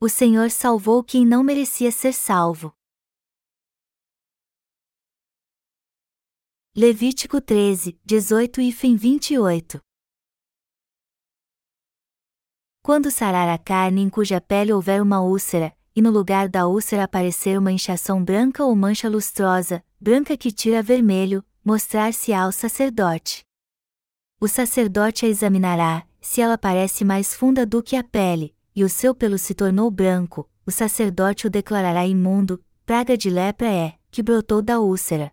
O Senhor salvou quem não merecia ser salvo. Levítico 13, 18 e fim 28 Quando sarar a carne em cuja pele houver uma úlcera, e no lugar da úlcera aparecer uma inchação branca ou mancha lustrosa, branca que tira vermelho, mostrar-se ao sacerdote. O sacerdote a examinará, se ela parece mais funda do que a pele, e o seu pelo se tornou branco, o sacerdote o declarará imundo, praga de lepra é, que brotou da úlcera.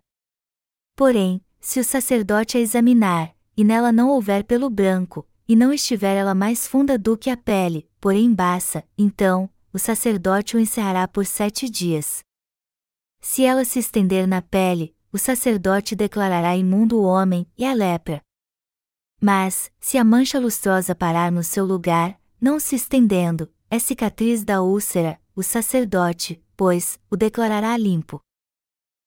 Porém, se o sacerdote a examinar, e nela não houver pelo branco, e não estiver ela mais funda do que a pele, porém baça, então, o sacerdote o encerrará por sete dias. Se ela se estender na pele, o sacerdote declarará imundo o homem e a lepra. Mas, se a mancha lustrosa parar no seu lugar, não se estendendo, é cicatriz da úlcera, o sacerdote, pois, o declarará limpo.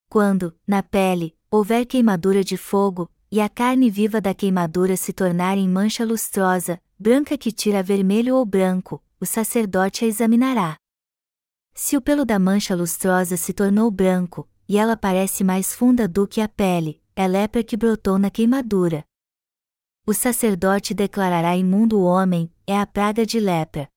Quando, na pele, houver queimadura de fogo, e a carne viva da queimadura se tornar em mancha lustrosa, branca que tira vermelho ou branco, o sacerdote a examinará. Se o pelo da mancha lustrosa se tornou branco, e ela parece mais funda do que a pele, é lepra que brotou na queimadura. O sacerdote declarará imundo o homem, é a praga de lepra.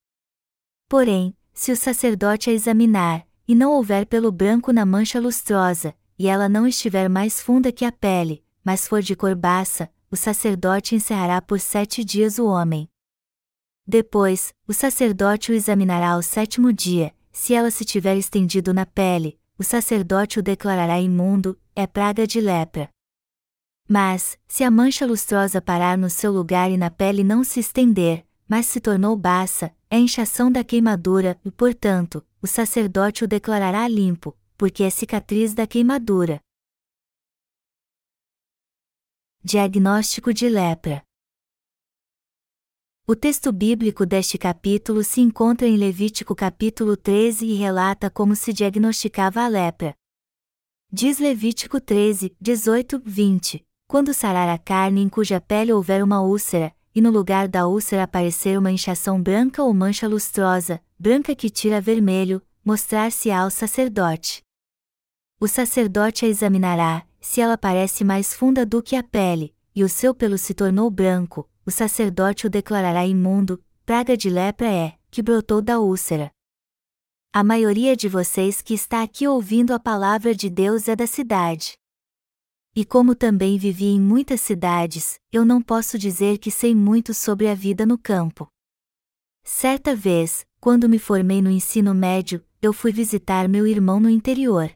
Porém, se o sacerdote a examinar, e não houver pelo branco na mancha lustrosa, e ela não estiver mais funda que a pele, mas for de cor baça, o sacerdote encerrará por sete dias o homem. Depois, o sacerdote o examinará ao sétimo dia, se ela se tiver estendido na pele, o sacerdote o declarará imundo, é praga de lepra. Mas, se a mancha lustrosa parar no seu lugar e na pele não se estender, mas se tornou baça, é inchação da queimadura, e, portanto, o sacerdote o declarará limpo, porque é cicatriz da queimadura. Diagnóstico de lepra. O texto bíblico deste capítulo se encontra em Levítico capítulo 13 e relata como se diagnosticava a lepra. Diz Levítico 13, 18, 20: Quando sarar a carne em cuja pele houver uma úlcera, e no lugar da úlcera aparecer uma inchação branca ou mancha lustrosa, branca que tira vermelho, mostrar-se ao sacerdote. O sacerdote a examinará, se ela parece mais funda do que a pele, e o seu pelo se tornou branco, o sacerdote o declarará imundo, praga de lepra é, que brotou da úlcera. A maioria de vocês que está aqui ouvindo a palavra de Deus é da cidade. E como também vivi em muitas cidades, eu não posso dizer que sei muito sobre a vida no campo. Certa vez, quando me formei no ensino médio, eu fui visitar meu irmão no interior.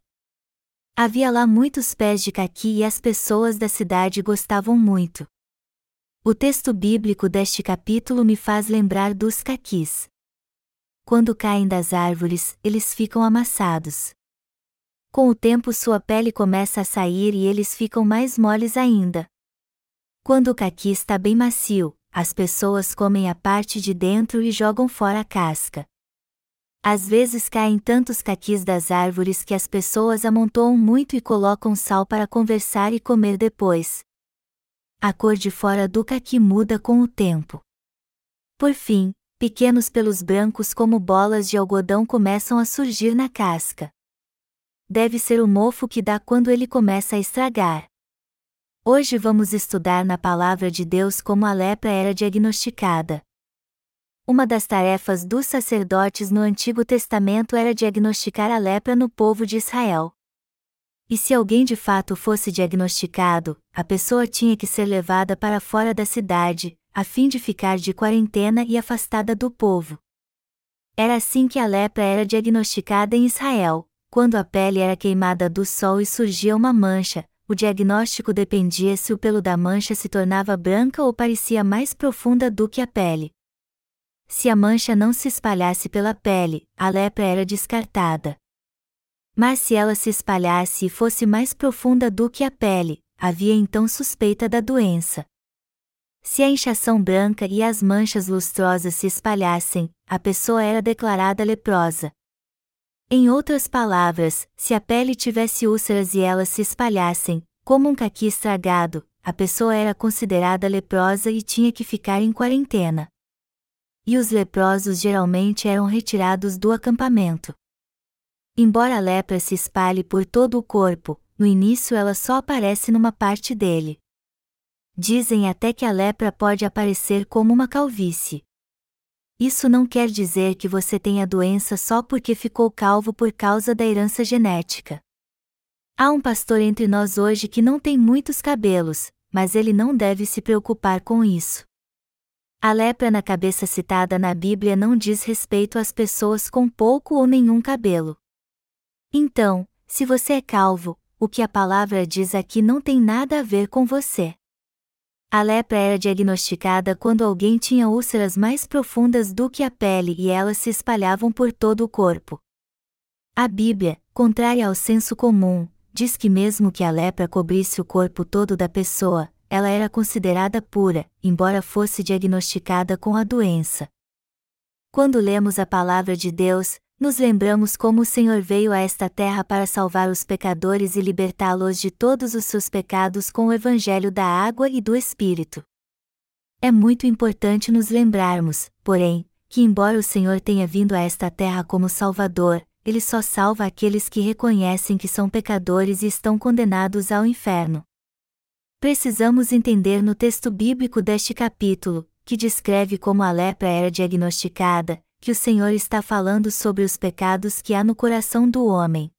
Havia lá muitos pés de caqui e as pessoas da cidade gostavam muito. O texto bíblico deste capítulo me faz lembrar dos caquis. Quando caem das árvores, eles ficam amassados. Com o tempo sua pele começa a sair e eles ficam mais moles ainda. Quando o caqui está bem macio, as pessoas comem a parte de dentro e jogam fora a casca. Às vezes caem tantos caquis das árvores que as pessoas amontoam muito e colocam sal para conversar e comer depois. A cor de fora do caqui muda com o tempo. Por fim, pequenos pelos brancos como bolas de algodão começam a surgir na casca. Deve ser o mofo que dá quando ele começa a estragar. Hoje vamos estudar na palavra de Deus como a lepra era diagnosticada. Uma das tarefas dos sacerdotes no Antigo Testamento era diagnosticar a lepra no povo de Israel. E se alguém de fato fosse diagnosticado, a pessoa tinha que ser levada para fora da cidade, a fim de ficar de quarentena e afastada do povo. Era assim que a lepra era diagnosticada em Israel. Quando a pele era queimada do sol e surgia uma mancha, o diagnóstico dependia se o pelo da mancha se tornava branca ou parecia mais profunda do que a pele. Se a mancha não se espalhasse pela pele, a lepra era descartada. Mas se ela se espalhasse e fosse mais profunda do que a pele, havia então suspeita da doença. Se a inchação branca e as manchas lustrosas se espalhassem, a pessoa era declarada leprosa. Em outras palavras, se a pele tivesse úlceras e elas se espalhassem, como um caqui estragado, a pessoa era considerada leprosa e tinha que ficar em quarentena. e os leprosos geralmente eram retirados do acampamento. Embora a lepra se espalhe por todo o corpo, no início ela só aparece numa parte dele. Dizem até que a lepra pode aparecer como uma calvície. Isso não quer dizer que você tenha doença só porque ficou calvo por causa da herança genética. Há um pastor entre nós hoje que não tem muitos cabelos, mas ele não deve se preocupar com isso. A lepra na cabeça citada na Bíblia não diz respeito às pessoas com pouco ou nenhum cabelo. Então, se você é calvo, o que a palavra diz aqui não tem nada a ver com você. A lepra era diagnosticada quando alguém tinha úlceras mais profundas do que a pele e elas se espalhavam por todo o corpo. A Bíblia, contrária ao senso comum, diz que mesmo que a lepra cobrisse o corpo todo da pessoa, ela era considerada pura, embora fosse diagnosticada com a doença. Quando lemos a palavra de Deus, nos lembramos como o Senhor veio a esta terra para salvar os pecadores e libertá-los de todos os seus pecados com o Evangelho da água e do Espírito. É muito importante nos lembrarmos, porém, que embora o Senhor tenha vindo a esta terra como Salvador, ele só salva aqueles que reconhecem que são pecadores e estão condenados ao inferno. Precisamos entender no texto bíblico deste capítulo, que descreve como a lepra era diagnosticada, que o Senhor está falando sobre os pecados que há no coração do homem.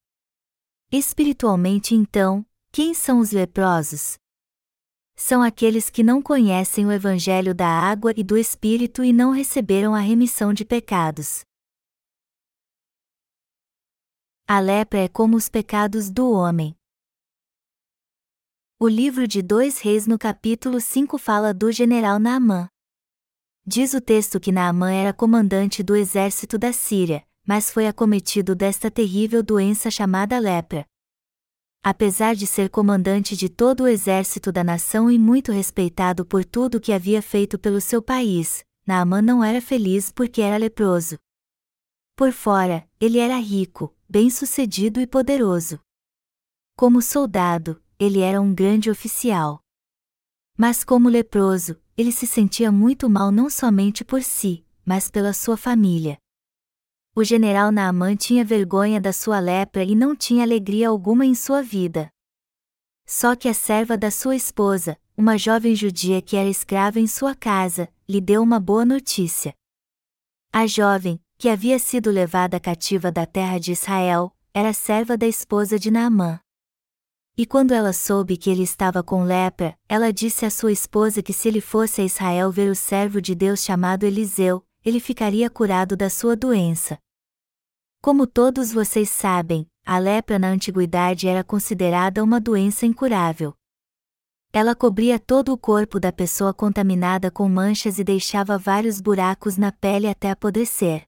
Espiritualmente, então, quem são os leprosos? São aqueles que não conhecem o Evangelho da água e do Espírito e não receberam a remissão de pecados. A lepra é como os pecados do homem. O livro de Dois Reis no capítulo 5 fala do general Naamã. Diz o texto que Naamã era comandante do exército da Síria, mas foi acometido desta terrível doença chamada lepra. Apesar de ser comandante de todo o exército da nação e muito respeitado por tudo o que havia feito pelo seu país, Naamã não era feliz porque era leproso. Por fora, ele era rico, bem-sucedido e poderoso. Como soldado, ele era um grande oficial. Mas como leproso, ele se sentia muito mal não somente por si, mas pela sua família. O general Naaman tinha vergonha da sua lepra e não tinha alegria alguma em sua vida. Só que a serva da sua esposa, uma jovem judia que era escrava em sua casa, lhe deu uma boa notícia. A jovem, que havia sido levada cativa da terra de Israel, era serva da esposa de Naamã. E quando ela soube que ele estava com lepra, ela disse à sua esposa que se ele fosse a Israel ver o servo de Deus chamado Eliseu, ele ficaria curado da sua doença. Como todos vocês sabem, a lepra na antiguidade era considerada uma doença incurável. Ela cobria todo o corpo da pessoa contaminada com manchas e deixava vários buracos na pele até apodrecer.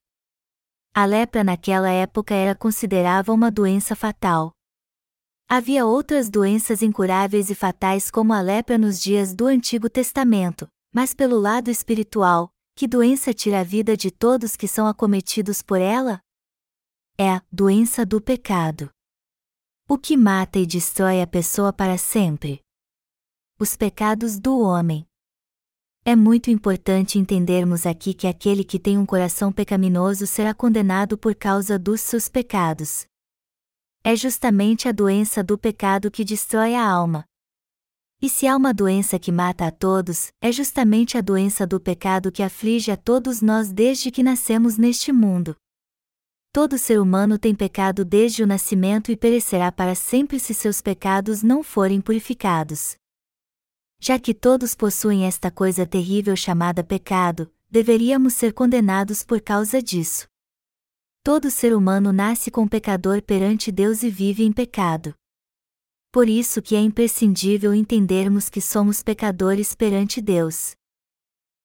A lepra naquela época era considerada uma doença fatal. Havia outras doenças incuráveis e fatais como a lepra nos dias do Antigo Testamento, mas pelo lado espiritual, que doença tira a vida de todos que são acometidos por ela? É a doença do pecado. O que mata e destrói a pessoa para sempre? Os pecados do homem. É muito importante entendermos aqui que aquele que tem um coração pecaminoso será condenado por causa dos seus pecados. É justamente a doença do pecado que destrói a alma. E se há uma doença que mata a todos, é justamente a doença do pecado que aflige a todos nós desde que nascemos neste mundo. Todo ser humano tem pecado desde o nascimento e perecerá para sempre se seus pecados não forem purificados. Já que todos possuem esta coisa terrível chamada pecado, deveríamos ser condenados por causa disso. Todo ser humano nasce com pecador perante Deus e vive em pecado. Por isso que é imprescindível entendermos que somos pecadores perante Deus.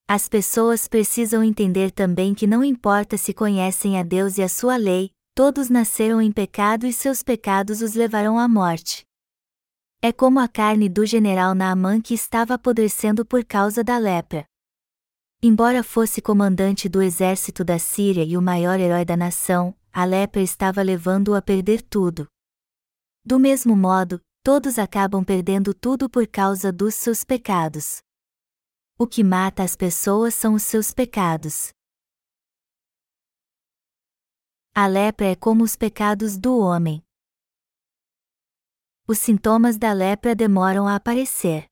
As pessoas precisam entender também que não importa se conhecem a Deus e a sua lei, todos nasceram em pecado e seus pecados os levarão à morte. É como a carne do general Naamã que estava apodrecendo por causa da lepra. Embora fosse comandante do exército da Síria e o maior herói da nação, a lepra estava levando-o a perder tudo. Do mesmo modo, todos acabam perdendo tudo por causa dos seus pecados. O que mata as pessoas são os seus pecados. A lepra é como os pecados do homem. Os sintomas da lepra demoram a aparecer.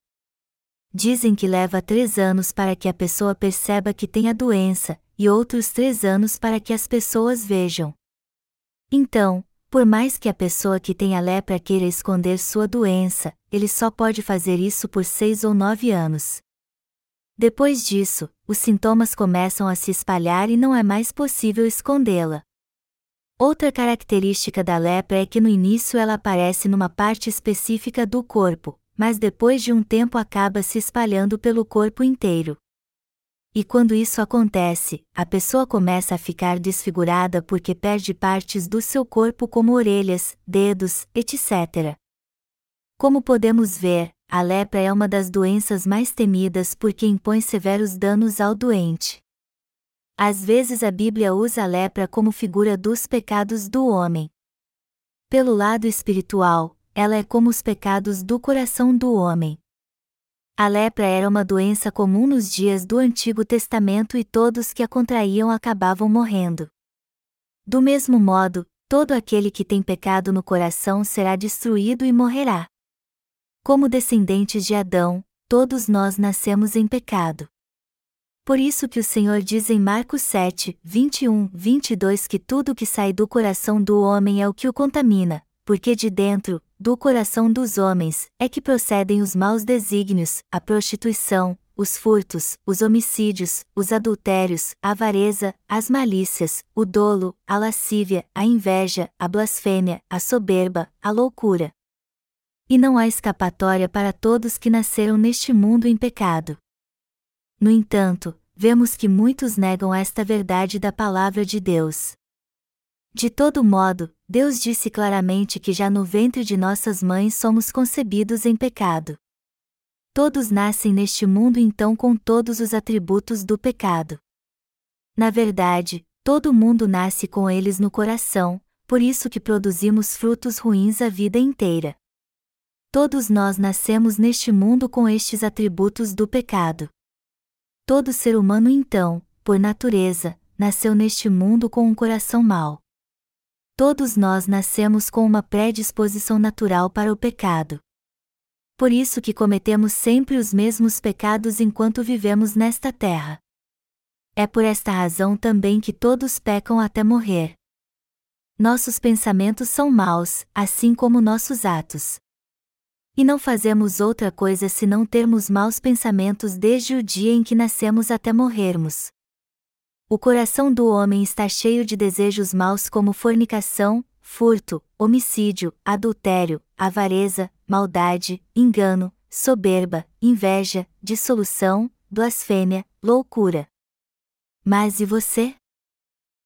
Dizem que leva três anos para que a pessoa perceba que tem a doença, e outros três anos para que as pessoas vejam. Então, por mais que a pessoa que tem a lepra queira esconder sua doença, ele só pode fazer isso por seis ou nove anos. Depois disso, os sintomas começam a se espalhar e não é mais possível escondê-la. Outra característica da lepra é que no início ela aparece numa parte específica do corpo, mas depois de um tempo acaba se espalhando pelo corpo inteiro. E quando isso acontece, a pessoa começa a ficar desfigurada porque perde partes do seu corpo como orelhas, dedos, etc. Como podemos ver, a lepra é uma das doenças mais temidas porque impõe severos danos ao doente. Às vezes a Bíblia usa a lepra como figura dos pecados do homem. Pelo lado espiritual, ela é como os pecados do coração do homem. A lepra era uma doença comum nos dias do Antigo Testamento e todos que a contraíam acabavam morrendo. Do mesmo modo, todo aquele que tem pecado no coração será destruído e morrerá. Como descendentes de Adão, todos nós nascemos em pecado. Por isso que o Senhor diz em Marcos 7, 21, 22 que tudo que sai do coração do homem é o que o contamina, porque de dentro, do coração dos homens, é que procedem os maus desígnios, a prostituição, os furtos, os homicídios, os adultérios, a avareza, as malícias, o dolo, a lascívia, a inveja, a blasfêmia, a soberba, a loucura. E não há escapatória para todos que nasceram neste mundo em pecado. No entanto, vemos que muitos negam esta verdade da palavra de Deus. De todo modo, Deus disse claramente que já no ventre de nossas mães somos concebidos em pecado. Todos nascem neste mundo então com todos os atributos do pecado. Na verdade, todo mundo nasce com eles no coração, por isso que produzimos frutos ruins a vida inteira. Todos nós nascemos neste mundo com estes atributos do pecado. Todo ser humano, então, por natureza, nasceu neste mundo com um coração mau. Todos nós nascemos com uma predisposição natural para o pecado. Por isso que cometemos sempre os mesmos pecados enquanto vivemos nesta terra. É por esta razão também que todos pecam até morrer. Nossos pensamentos são maus, assim como nossos atos. E não fazemos outra coisa senão termos maus pensamentos desde o dia em que nascemos até morrermos. O coração do homem está cheio de desejos maus como fornicação, furto, homicídio, adultério, avareza, maldade, engano, soberba, inveja, dissolução, blasfêmia, loucura. Mas e você?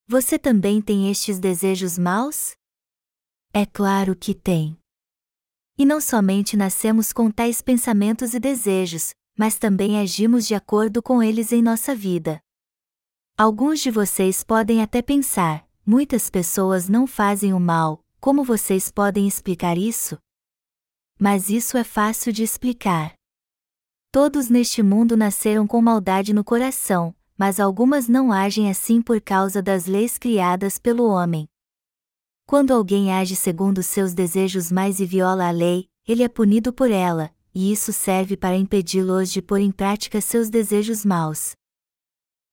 Você também tem estes desejos maus? É claro que tem. E não somente nascemos com tais pensamentos e desejos, mas também agimos de acordo com eles em nossa vida. Alguns de vocês podem até pensar: muitas pessoas não fazem o mal, como vocês podem explicar isso? Mas isso é fácil de explicar. Todos neste mundo nasceram com maldade no coração, mas algumas não agem assim por causa das leis criadas pelo homem. Quando alguém age segundo seus desejos mais e viola a lei, ele é punido por ela, e isso serve para impedi-los de pôr em prática seus desejos maus.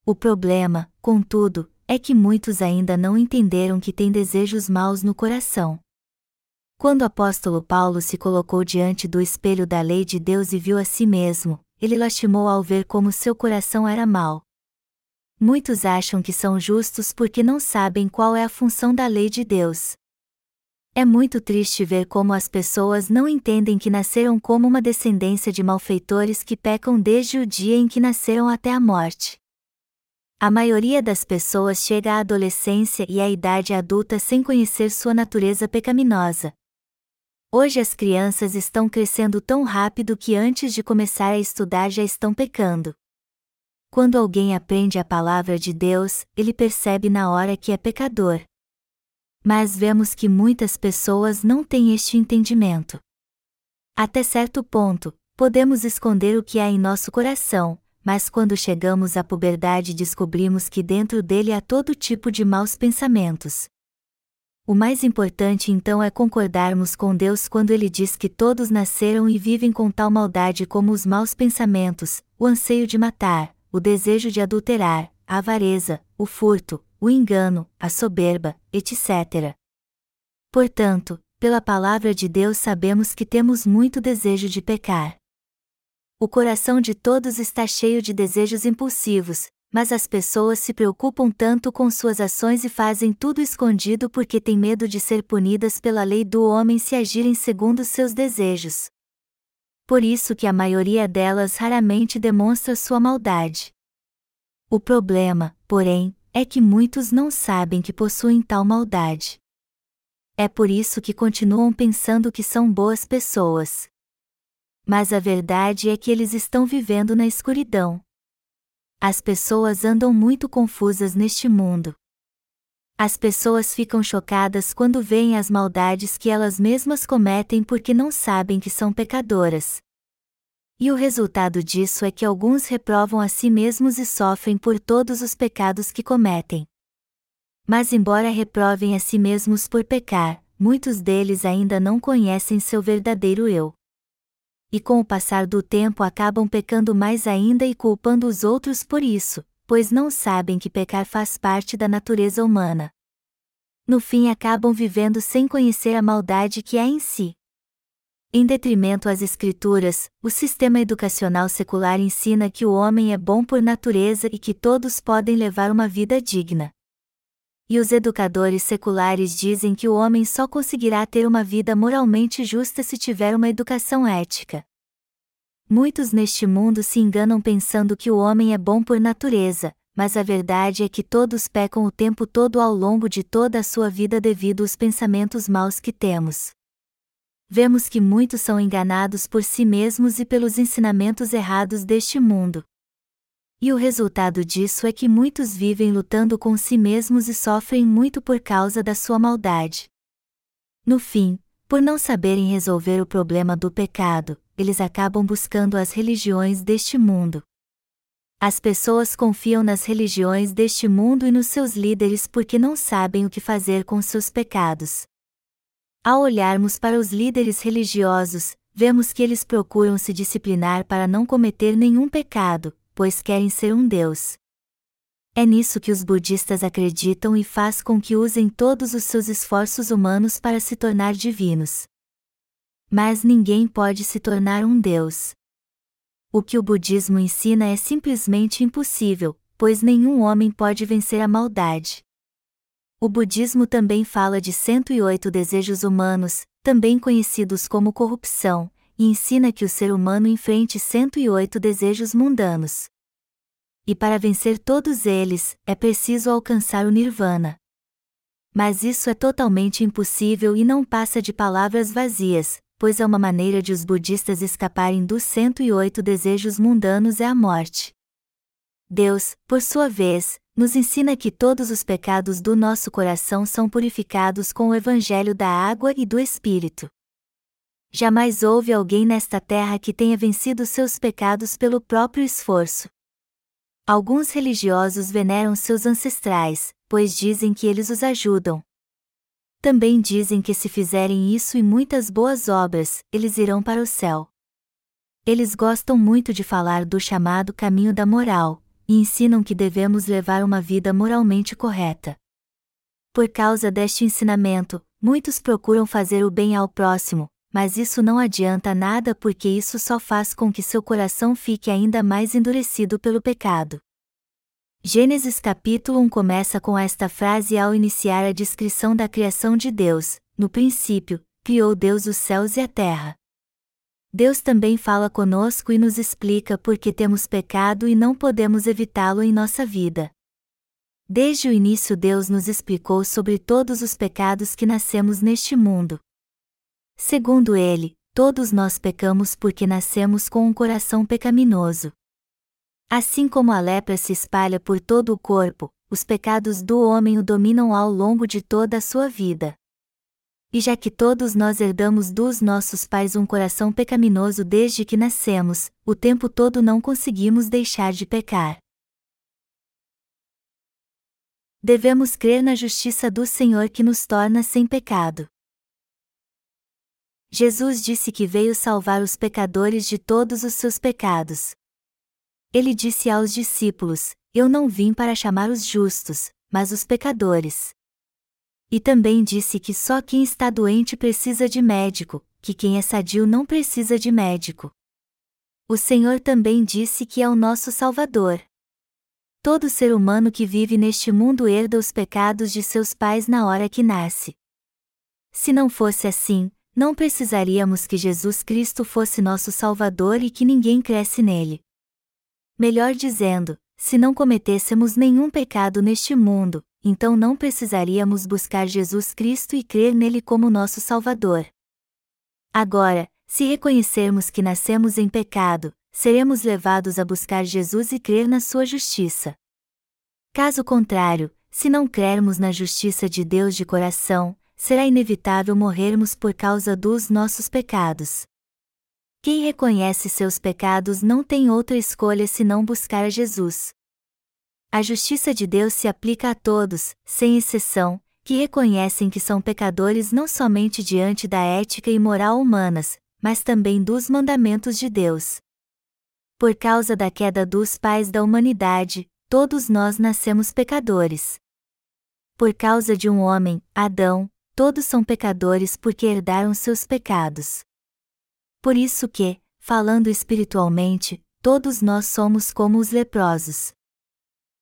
O problema, contudo, é que muitos ainda não entenderam que têm desejos maus no coração. Quando o apóstolo Paulo se colocou diante do espelho da lei de Deus e viu a si mesmo, ele lastimou ao ver como seu coração era mau. Muitos acham que são justos porque não sabem qual é a função da lei de Deus. É muito triste ver como as pessoas não entendem que nasceram como uma descendência de malfeitores que pecam desde o dia em que nasceram até a morte. A maioria das pessoas chega à adolescência e à idade adulta sem conhecer sua natureza pecaminosa. Hoje as crianças estão crescendo tão rápido que antes de começar a estudar já estão pecando. Quando alguém aprende a palavra de Deus, ele percebe na hora que é pecador. Mas vemos que muitas pessoas não têm este entendimento. Até certo ponto, podemos esconder o que há em nosso coração, mas quando chegamos à puberdade descobrimos que dentro dele há todo tipo de maus pensamentos. O mais importante então é concordarmos com Deus quando ele diz que todos nasceram e vivem com tal maldade como os maus pensamentos, o anseio de matar, o desejo de adulterar, a avareza, o furto, o engano, a soberba, etc. Portanto, pela palavra de Deus sabemos que temos muito desejo de pecar. O coração de todos está cheio de desejos impulsivos, mas as pessoas se preocupam tanto com suas ações e fazem tudo escondido porque têm medo de ser punidas pela lei do homem se agirem segundo seus desejos. Por isso que a maioria delas raramente demonstra sua maldade. O problema, porém, é que muitos não sabem que possuem tal maldade. É por isso que continuam pensando que são boas pessoas. Mas a verdade é que eles estão vivendo na escuridão. As pessoas andam muito confusas neste mundo. As pessoas ficam chocadas quando veem as maldades que elas mesmas cometem porque não sabem que são pecadoras. E o resultado disso é que alguns reprovam a si mesmos e sofrem por todos os pecados que cometem. Mas, embora reprovem a si mesmos por pecar, muitos deles ainda não conhecem seu verdadeiro eu e com o passar do tempo acabam pecando mais ainda e culpando os outros por isso, pois não sabem que pecar faz parte da natureza humana. No fim acabam vivendo sem conhecer a maldade que há em si. Em detrimento às Escrituras, o sistema educacional secular ensina que o homem é bom por natureza e que todos podem levar uma vida digna. E os educadores seculares dizem que o homem só conseguirá ter uma vida moralmente justa se tiver uma educação ética. Muitos neste mundo se enganam pensando que o homem é bom por natureza, mas a verdade é que todos pecam o tempo todo ao longo de toda a sua vida devido aos pensamentos maus que temos. Vemos que muitos são enganados por si mesmos e pelos ensinamentos errados deste mundo. E o resultado disso é que muitos vivem lutando com si mesmos e sofrem muito por causa da sua maldade. No fim, por não saberem resolver o problema do pecado, eles acabam buscando as religiões deste mundo. As pessoas confiam nas religiões deste mundo e nos seus líderes porque não sabem o que fazer com seus pecados. Ao olharmos para os líderes religiosos, vemos que eles procuram se disciplinar para não cometer nenhum pecado, pois querem ser um Deus. É nisso que os budistas acreditam e faz com que usem todos os seus esforços humanos para se tornar divinos. Mas ninguém pode se tornar um Deus. O que o budismo ensina é simplesmente impossível, pois nenhum homem pode vencer a maldade. O budismo também fala de 108 desejos humanos, também conhecidos como corrupção, e ensina que o ser humano enfrente 108 desejos mundanos. E para vencer todos eles, é preciso alcançar o nirvana. Mas isso é totalmente impossível e não passa de palavras vazias, pois é uma maneira de os budistas escaparem dos 108 desejos mundanos é a morte. Deus, por sua vez, nos ensina que todos os pecados do nosso coração são purificados com o evangelho da água e do Espírito. Jamais houve alguém nesta terra que tenha vencido seus pecados pelo próprio esforço. Alguns religiosos veneram seus ancestrais, pois dizem que eles os ajudam. Também dizem que se fizerem isso e muitas boas obras, eles irão para o céu. Eles gostam muito de falar do chamado caminho da moral, e ensinam que devemos levar uma vida moralmente correta. Por causa deste ensinamento, muitos procuram fazer o bem ao próximo, mas isso não adianta nada porque isso só faz com que seu coração fique ainda mais endurecido pelo pecado. Gênesis capítulo 1 começa com esta frase ao iniciar a descrição da criação de Deus: No princípio, criou Deus os céus e a terra. Deus também fala conosco e nos explica por que temos pecado e não podemos evitá-lo em nossa vida. Desde o início, Deus nos explicou sobre todos os pecados que nascemos neste mundo. Segundo ele, todos nós pecamos porque nascemos com um coração pecaminoso. Assim como a lepra se espalha por todo o corpo, os pecados do homem o dominam ao longo de toda a sua vida. E já que todos nós herdamos dos nossos pais um coração pecaminoso desde que nascemos, o tempo todo não conseguimos deixar de pecar. Devemos crer na justiça do Senhor que nos torna sem pecado. Jesus disse que veio salvar os pecadores de todos os seus pecados. Ele disse aos discípulos: Eu não vim para chamar os justos, mas os pecadores. E também disse que só quem está doente precisa de médico, que quem é sadio não precisa de médico. O Senhor também disse que é o nosso Salvador. Todo ser humano que vive neste mundo herda os pecados de seus pais na hora que nasce. Se não fosse assim, não precisaríamos que Jesus Cristo fosse nosso Salvador e que ninguém cresce nele. Melhor dizendo, se não cometêssemos nenhum pecado neste mundo, então não precisaríamos buscar Jesus Cristo e crer nele como nosso Salvador. Agora, se reconhecermos que nascemos em pecado, seremos levados a buscar Jesus e crer na sua justiça. Caso contrário, se não crermos na justiça de Deus de coração, será inevitável morrermos por causa dos nossos pecados. Quem reconhece seus pecados não tem outra escolha senão buscar Jesus. A justiça de Deus se aplica a todos, sem exceção, que reconhecem que são pecadores não somente diante da ética e moral humanas, mas também dos mandamentos de Deus. Por causa da queda dos pais da humanidade, todos nós nascemos pecadores. Por causa de um homem, Adão, todos são pecadores porque herdaram seus pecados. Por isso que, falando espiritualmente, todos nós somos como os leprosos.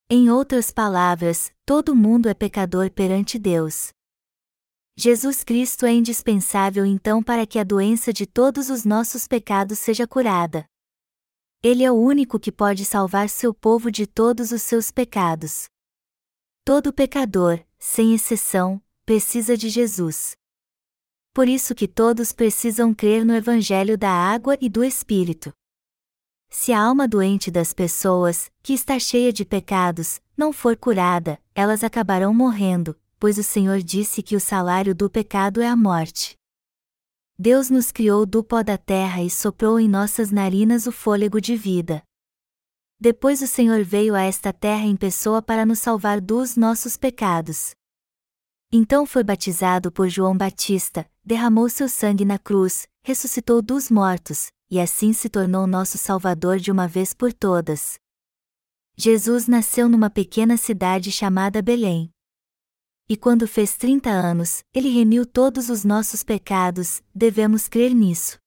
Em outras palavras, todo mundo é pecador perante Deus. Jesus Cristo é indispensável então para que a doença de todos os nossos pecados seja curada. Ele é o único que pode salvar seu povo de todos os seus pecados. Todo pecador, sem exceção, precisa de Jesus. Por isso que todos precisam crer no Evangelho da água e do Espírito. Se a alma doente das pessoas, que está cheia de pecados, não for curada, elas acabarão morrendo, pois o Senhor disse que o salário do pecado é a morte. Deus nos criou do pó da terra e soprou em nossas narinas o fôlego de vida. Depois o Senhor veio a esta terra em pessoa para nos salvar dos nossos pecados. Então foi batizado por João Batista, derramou seu sangue na cruz, ressuscitou dos mortos, e assim se tornou nosso Salvador de uma vez por todas. Jesus nasceu numa pequena cidade chamada Belém e quando fez 30 anos, ele remiu todos os nossos pecados, devemos crer nisso.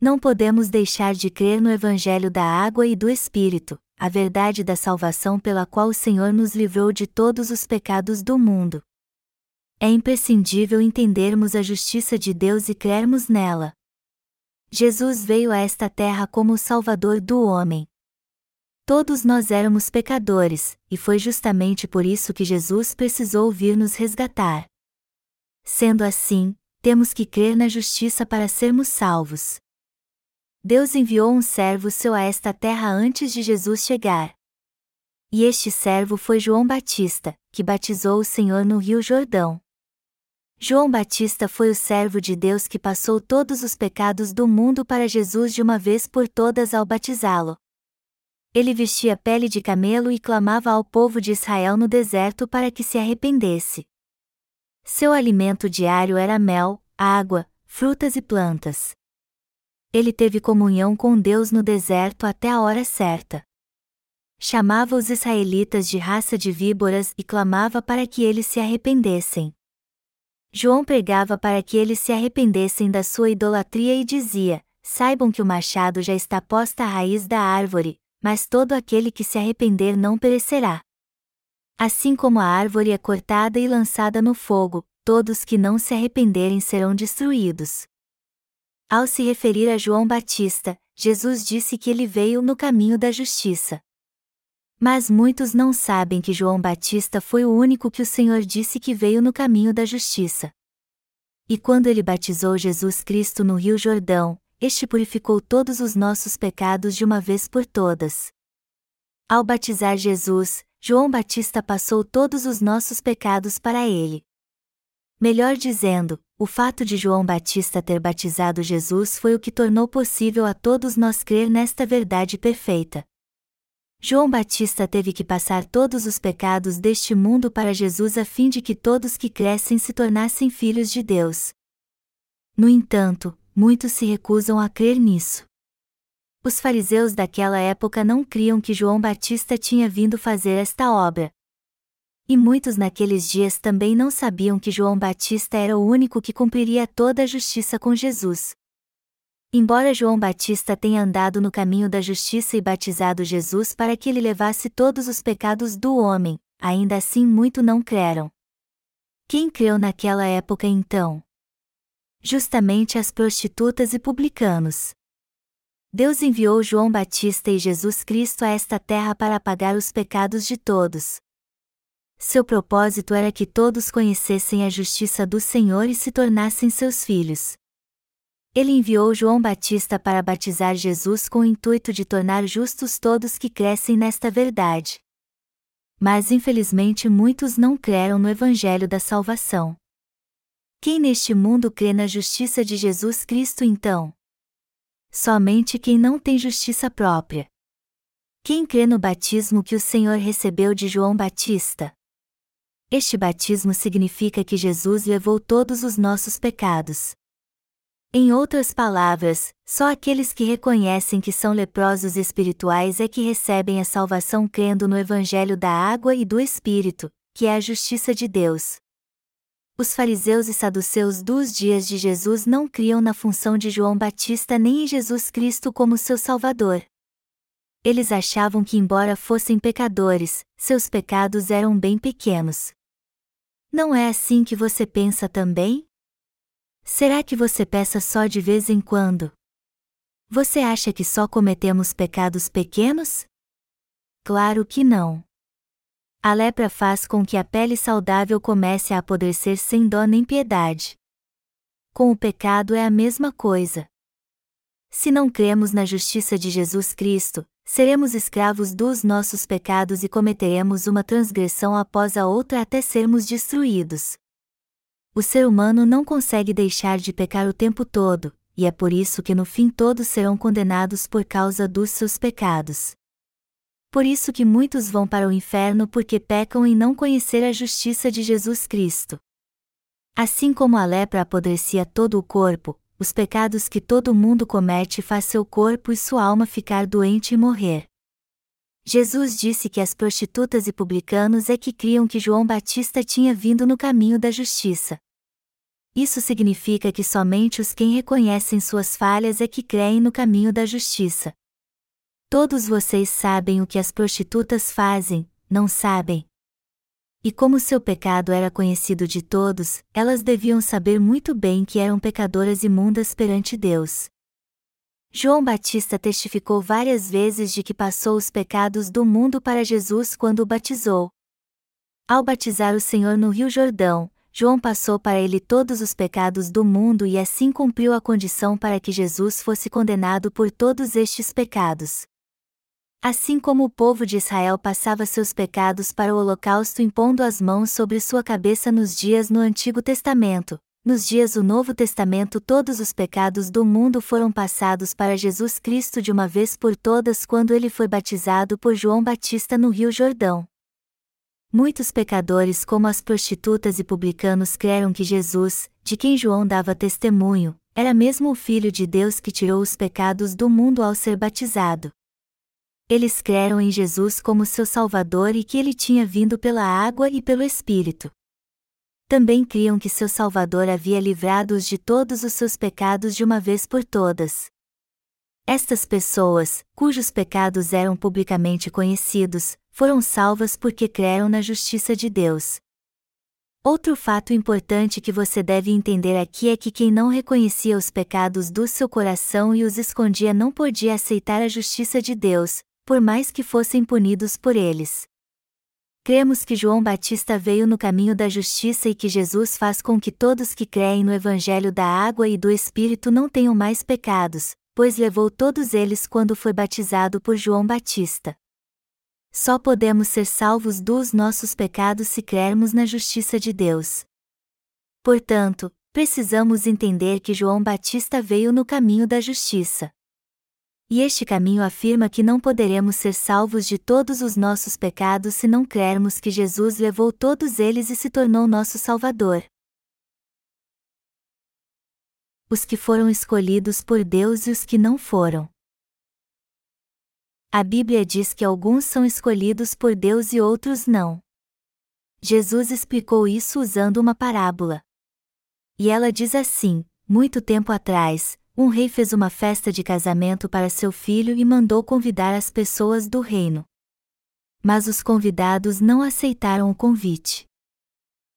Não podemos deixar de crer no Evangelho da água e do Espírito, a verdade da salvação pela qual o Senhor nos livrou de todos os pecados do mundo. É imprescindível entendermos a justiça de Deus e crermos nela. Jesus veio a esta terra como o Salvador do homem. Todos nós éramos pecadores, e foi justamente por isso que Jesus precisou vir nos resgatar. Sendo assim, temos que crer na justiça para sermos salvos. Deus enviou um servo seu a esta terra antes de Jesus chegar. E este servo foi João Batista, que batizou o Senhor no Rio Jordão. João Batista foi o servo de Deus que passou todos os pecados do mundo para Jesus de uma vez por todas ao batizá-lo ele vestia pele de camelo e clamava ao povo de Israel no deserto para que se arrependesse. Seu alimento diário era mel, água, frutas e plantas. Ele teve comunhão com Deus no deserto até a hora certa. Chamava os israelitas de raça de víboras e clamava para que eles se arrependessem. João pregava para que eles se arrependessem da sua idolatria e dizia: Saibam que o machado já está posta à raiz da árvore, mas todo aquele que se arrepender não perecerá. Assim como a árvore é cortada e lançada no fogo, todos que não se arrependerem serão destruídos. Ao se referir a João Batista, Jesus disse que ele veio no caminho da justiça. Mas muitos não sabem que João Batista foi o único que o Senhor disse que veio no caminho da justiça. E quando ele batizou Jesus Cristo no Rio Jordão, este purificou todos os nossos pecados de uma vez por todas. Ao batizar Jesus, João Batista passou todos os nossos pecados para ele. Melhor dizendo, o fato de João Batista ter batizado Jesus foi o que tornou possível a todos nós crer nesta verdade perfeita. João Batista teve que passar todos os pecados deste mundo para Jesus a fim de que todos que crescem se tornassem filhos de Deus. No entanto, muitos se recusam a crer nisso. Os fariseus daquela época não criam que João Batista tinha vindo fazer esta obra. E muitos naqueles dias também não sabiam que João Batista era o único que cumpriria toda a justiça com Jesus. Embora João Batista tenha andado no caminho da justiça e batizado Jesus para que ele levasse todos os pecados do homem, ainda assim muito não creram. Quem creu naquela época então? Justamente as prostitutas e publicanos. Deus enviou João Batista e Jesus Cristo a esta terra para apagar os pecados de todos. Seu propósito era que todos conhecessem a justiça do Senhor e se tornassem seus filhos. Ele enviou João Batista para batizar Jesus com o intuito de tornar justos todos que crescem nesta verdade. Mas infelizmente muitos não creram no Evangelho da Salvação. Quem neste mundo crê na justiça de Jesus Cristo então? Somente quem não tem justiça própria. Quem crê no batismo que o Senhor recebeu de João Batista? Este batismo significa que Jesus levou todos os nossos pecados. Em outras palavras, só aqueles que reconhecem que são leprosos espirituais é que recebem a salvação crendo no Evangelho da água e do Espírito, que é a justiça de Deus. Os fariseus e saduceus dos dias de Jesus não criam na função de João Batista nem em Jesus Cristo como seu Salvador. Eles achavam que, embora fossem pecadores, seus pecados eram bem pequenos. Não é assim que você pensa também? Será que você peça só de vez em quando? Você acha que só cometemos pecados pequenos? Claro que não. A lepra faz com que a pele saudável comece a apodrecer sem dó nem piedade. Com o pecado é a mesma coisa. Se não cremos na justiça de Jesus Cristo, seremos escravos dos nossos pecados e cometeremos uma transgressão após a outra até sermos destruídos o ser humano não consegue deixar de pecar o tempo todo, e é por isso que no fim todos serão condenados por causa dos seus pecados. Por isso que muitos vão para o inferno porque pecam em não conhecer a justiça de Jesus Cristo. Assim como a lepra apodrecia todo o corpo, os pecados que todo mundo comete faz seu corpo e sua alma ficar doente e morrer. Jesus disse que as prostitutas e publicanos é que criam que João Batista tinha vindo no caminho da justiça. Isso significa que somente os quem reconhecem suas falhas é que creem no caminho da justiça. Todos vocês sabem o que as prostitutas fazem, não sabem? E como seu pecado era conhecido de todos, elas deviam saber muito bem que eram pecadoras imundas perante Deus. João Batista testificou várias vezes de que passou os pecados do mundo para Jesus quando o batizou. Ao batizar o Senhor no Rio Jordão, João passou para ele todos os pecados do mundo e assim cumpriu a condição para que Jesus fosse condenado por todos estes pecados. Assim como o povo de Israel passava seus pecados para o holocausto impondo as mãos sobre sua cabeça nos dias no Antigo Testamento, nos dias do Novo Testamento todos os pecados do mundo foram passados para Jesus Cristo de uma vez por todas quando ele foi batizado por João Batista no Rio Jordão. Muitos pecadores, como as prostitutas e publicanos, creram que Jesus, de quem João dava testemunho, era mesmo o Filho de Deus que tirou os pecados do mundo ao ser batizado. Eles creram em Jesus como seu Salvador e que ele tinha vindo pela água e pelo Espírito. Também criam que seu Salvador havia livrado-os de todos os seus pecados de uma vez por todas. Estas pessoas, cujos pecados eram publicamente conhecidos, foram salvas porque creram na justiça de Deus. Outro fato importante que você deve entender aqui é que quem não reconhecia os pecados do seu coração e os escondia não podia aceitar a justiça de Deus, por mais que fossem punidos por eles. Cremos que João Batista veio no caminho da justiça e que Jesus faz com que todos que creem no Evangelho da água e do Espírito não tenham mais pecados, pois levou todos eles quando foi batizado por João Batista. Só podemos ser salvos dos nossos pecados se crermos na justiça de Deus. Portanto, precisamos entender que João Batista veio no caminho da justiça. E este caminho afirma que não poderemos ser salvos de todos os nossos pecados se não crermos que Jesus levou todos eles e se tornou nosso Salvador. Os que foram escolhidos por Deus e os que não foram. A Bíblia diz que alguns são escolhidos por Deus e outros não. Jesus explicou isso usando uma parábola. E ela diz assim: Muito tempo atrás, um rei fez uma festa de casamento para seu filho e mandou convidar as pessoas do reino. Mas os convidados não aceitaram o convite.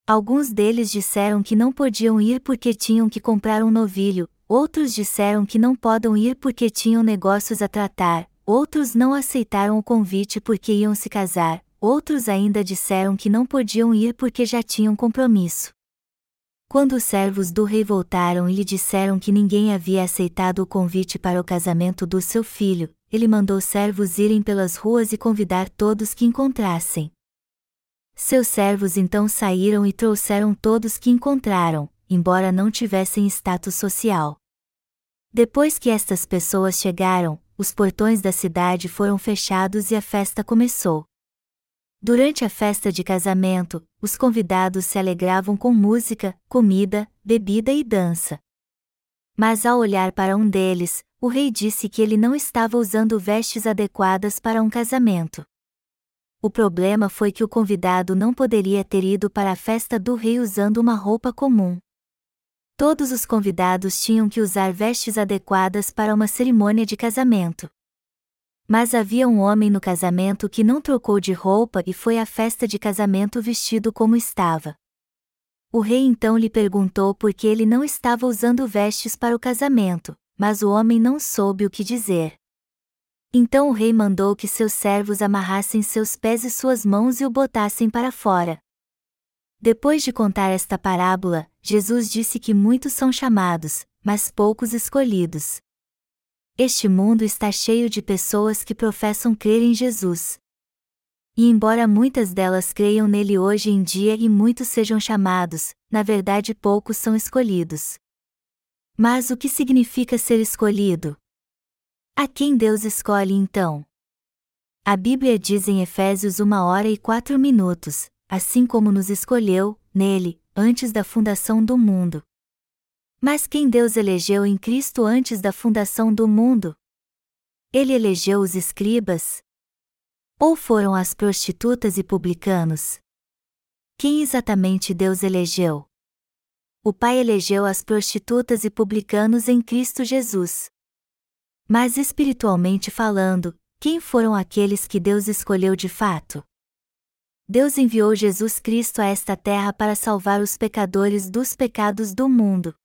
Alguns deles disseram que não podiam ir porque tinham que comprar um novilho, outros disseram que não podem ir porque tinham negócios a tratar, outros não aceitaram o convite porque iam se casar, outros ainda disseram que não podiam ir porque já tinham compromisso. Quando os servos do rei voltaram e lhe disseram que ninguém havia aceitado o convite para o casamento do seu filho, ele mandou servos irem pelas ruas e convidar todos que encontrassem. Seus servos então saíram e trouxeram todos que encontraram, embora não tivessem status social. Depois que estas pessoas chegaram, os portões da cidade foram fechados e a festa começou. Durante a festa de casamento, os convidados se alegravam com música, comida, bebida e dança. Mas ao olhar para um deles, o rei disse que ele não estava usando vestes adequadas para um casamento. O problema foi que o convidado não poderia ter ido para a festa do rei usando uma roupa comum. Todos os convidados tinham que usar vestes adequadas para uma cerimônia de casamento. Mas havia um homem no casamento que não trocou de roupa e foi à festa de casamento vestido como estava. O rei então lhe perguntou por que ele não estava usando vestes para o casamento, mas o homem não soube o que dizer. Então o rei mandou que seus servos amarrassem seus pés e suas mãos e o botassem para fora. Depois de contar esta parábola, Jesus disse que muitos são chamados, mas poucos escolhidos. Este mundo está cheio de pessoas que professam crer em Jesus. E embora muitas delas creiam nele hoje em dia e muitos sejam chamados, na verdade poucos são escolhidos. Mas o que significa ser escolhido? A quem Deus escolhe então? A Bíblia diz em Efésios uma hora e quatro minutos, assim como nos escolheu, nele, antes da fundação do mundo. Mas quem Deus elegeu em Cristo antes da fundação do mundo? Ele elegeu os escribas? Ou foram as prostitutas e publicanos? Quem exatamente Deus elegeu? O Pai elegeu as prostitutas e publicanos em Cristo Jesus. Mas espiritualmente falando, quem foram aqueles que Deus escolheu de fato? Deus enviou Jesus Cristo a esta terra para salvar os pecadores dos pecados do mundo.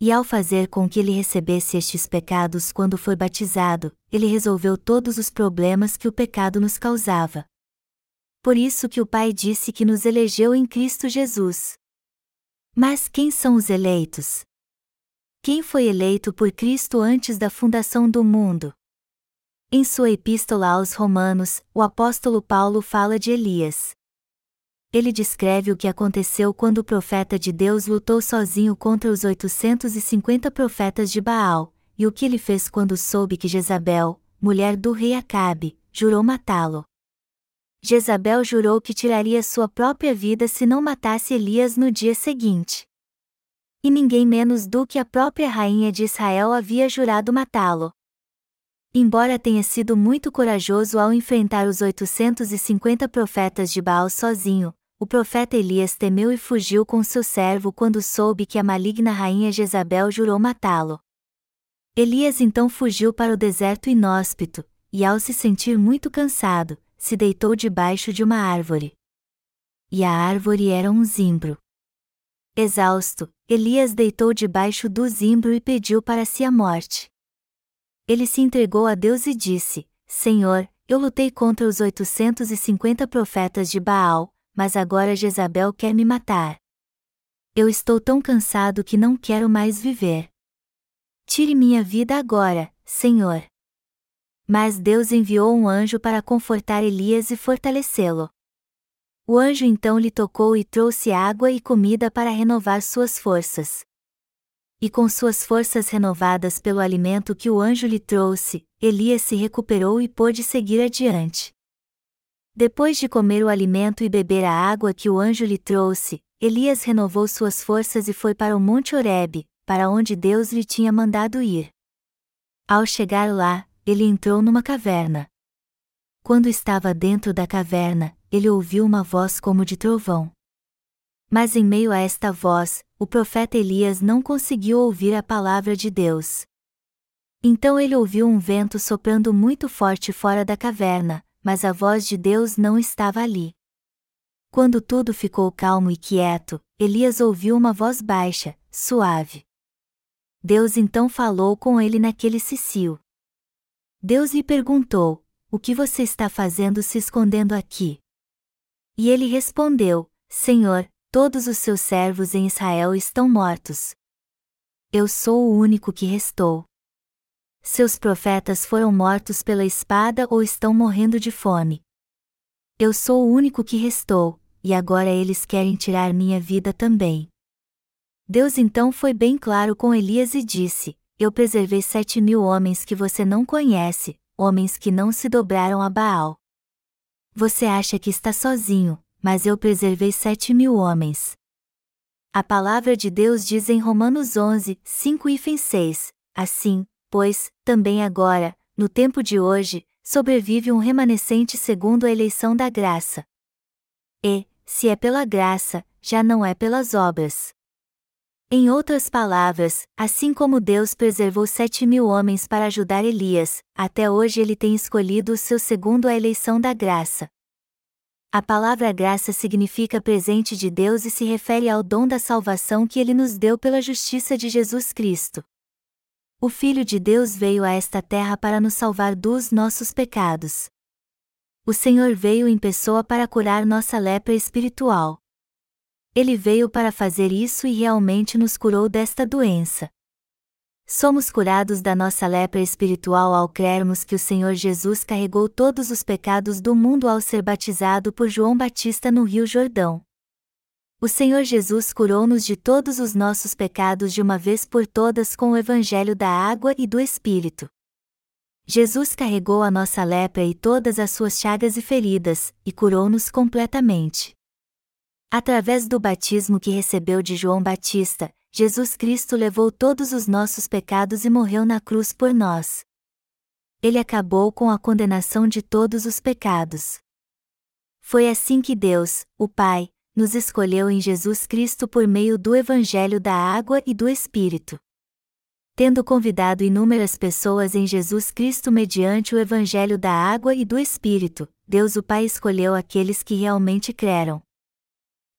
E ao fazer com que ele recebesse estes pecados quando foi batizado, ele resolveu todos os problemas que o pecado nos causava. Por isso que o Pai disse que nos elegeu em Cristo Jesus. Mas quem são os eleitos? Quem foi eleito por Cristo antes da fundação do mundo? Em sua epístola aos Romanos, o apóstolo Paulo fala de Elias ele descreve o que aconteceu quando o profeta de Deus lutou sozinho contra os 850 profetas de Baal, e o que ele fez quando soube que Jezabel, mulher do rei Acabe, jurou matá-lo. Jezabel jurou que tiraria sua própria vida se não matasse Elias no dia seguinte. E ninguém menos do que a própria rainha de Israel havia jurado matá-lo. Embora tenha sido muito corajoso ao enfrentar os 850 profetas de Baal sozinho, o profeta Elias temeu e fugiu com seu servo quando soube que a maligna rainha Jezabel jurou matá-lo. Elias então fugiu para o deserto inóspito, e ao se sentir muito cansado, se deitou debaixo de uma árvore. E a árvore era um zimbro. Exausto, Elias deitou debaixo do zimbro e pediu para si a morte. Ele se entregou a Deus e disse: Senhor, eu lutei contra os 850 profetas de Baal, mas agora Jezabel quer me matar. Eu estou tão cansado que não quero mais viver. Tire minha vida agora, Senhor. Mas Deus enviou um anjo para confortar Elias e fortalecê-lo. O anjo então lhe tocou e trouxe água e comida para renovar suas forças. E com suas forças renovadas pelo alimento que o anjo lhe trouxe, Elias se recuperou e pôde seguir adiante. Depois de comer o alimento e beber a água que o anjo lhe trouxe, Elias renovou suas forças e foi para o Monte Horebe, para onde Deus lhe tinha mandado ir. Ao chegar lá, ele entrou numa caverna. Quando estava dentro da caverna, ele ouviu uma voz como de trovão. Mas em meio a esta voz, o profeta Elias não conseguiu ouvir a palavra de Deus. Então ele ouviu um vento soprando muito forte fora da caverna, mas a voz de Deus não estava ali. Quando tudo ficou calmo e quieto, Elias ouviu uma voz baixa, suave. Deus então falou com ele naquele cicio. Deus lhe perguntou: O que você está fazendo se escondendo aqui? E ele respondeu: Senhor, todos os seus servos em Israel estão mortos. Eu sou o único que restou. Seus profetas foram mortos pela espada ou estão morrendo de fome. Eu sou o único que restou, e agora eles querem tirar minha vida também. Deus então foi bem claro com Elias e disse: Eu preservei sete mil homens que você não conhece, homens que não se dobraram a Baal. Você acha que está sozinho, mas eu preservei sete mil homens. A palavra de Deus diz em Romanos 11, 5 e 6, assim, pois, também agora, no tempo de hoje, sobrevive um remanescente segundo a eleição da graça. E, se é pela graça, já não é pelas obras. Em outras palavras, assim como Deus preservou sete mil homens para ajudar Elias, até hoje ele tem escolhido o seu segundo a eleição da graça. A palavra graça significa presente de Deus e se refere ao dom da salvação que ele nos deu pela justiça de Jesus Cristo. O Filho de Deus veio a esta terra para nos salvar dos nossos pecados. O Senhor veio em pessoa para curar nossa lepra espiritual. Ele veio para fazer isso e realmente nos curou desta doença. Somos curados da nossa lepra espiritual ao crermos que o Senhor Jesus carregou todos os pecados do mundo ao ser batizado por João Batista no Rio Jordão. O Senhor Jesus curou-nos de todos os nossos pecados de uma vez por todas com o Evangelho da água e do Espírito. Jesus carregou a nossa lepra e todas as suas chagas e feridas, e curou-nos completamente. Através do batismo que recebeu de João Batista, Jesus Cristo levou todos os nossos pecados e morreu na cruz por nós. Ele acabou com a condenação de todos os pecados. Foi assim que Deus, o Pai, nos escolheu em Jesus Cristo por meio do Evangelho da Água e do Espírito. Tendo convidado inúmeras pessoas em Jesus Cristo mediante o Evangelho da Água e do Espírito, Deus o Pai escolheu aqueles que realmente creram.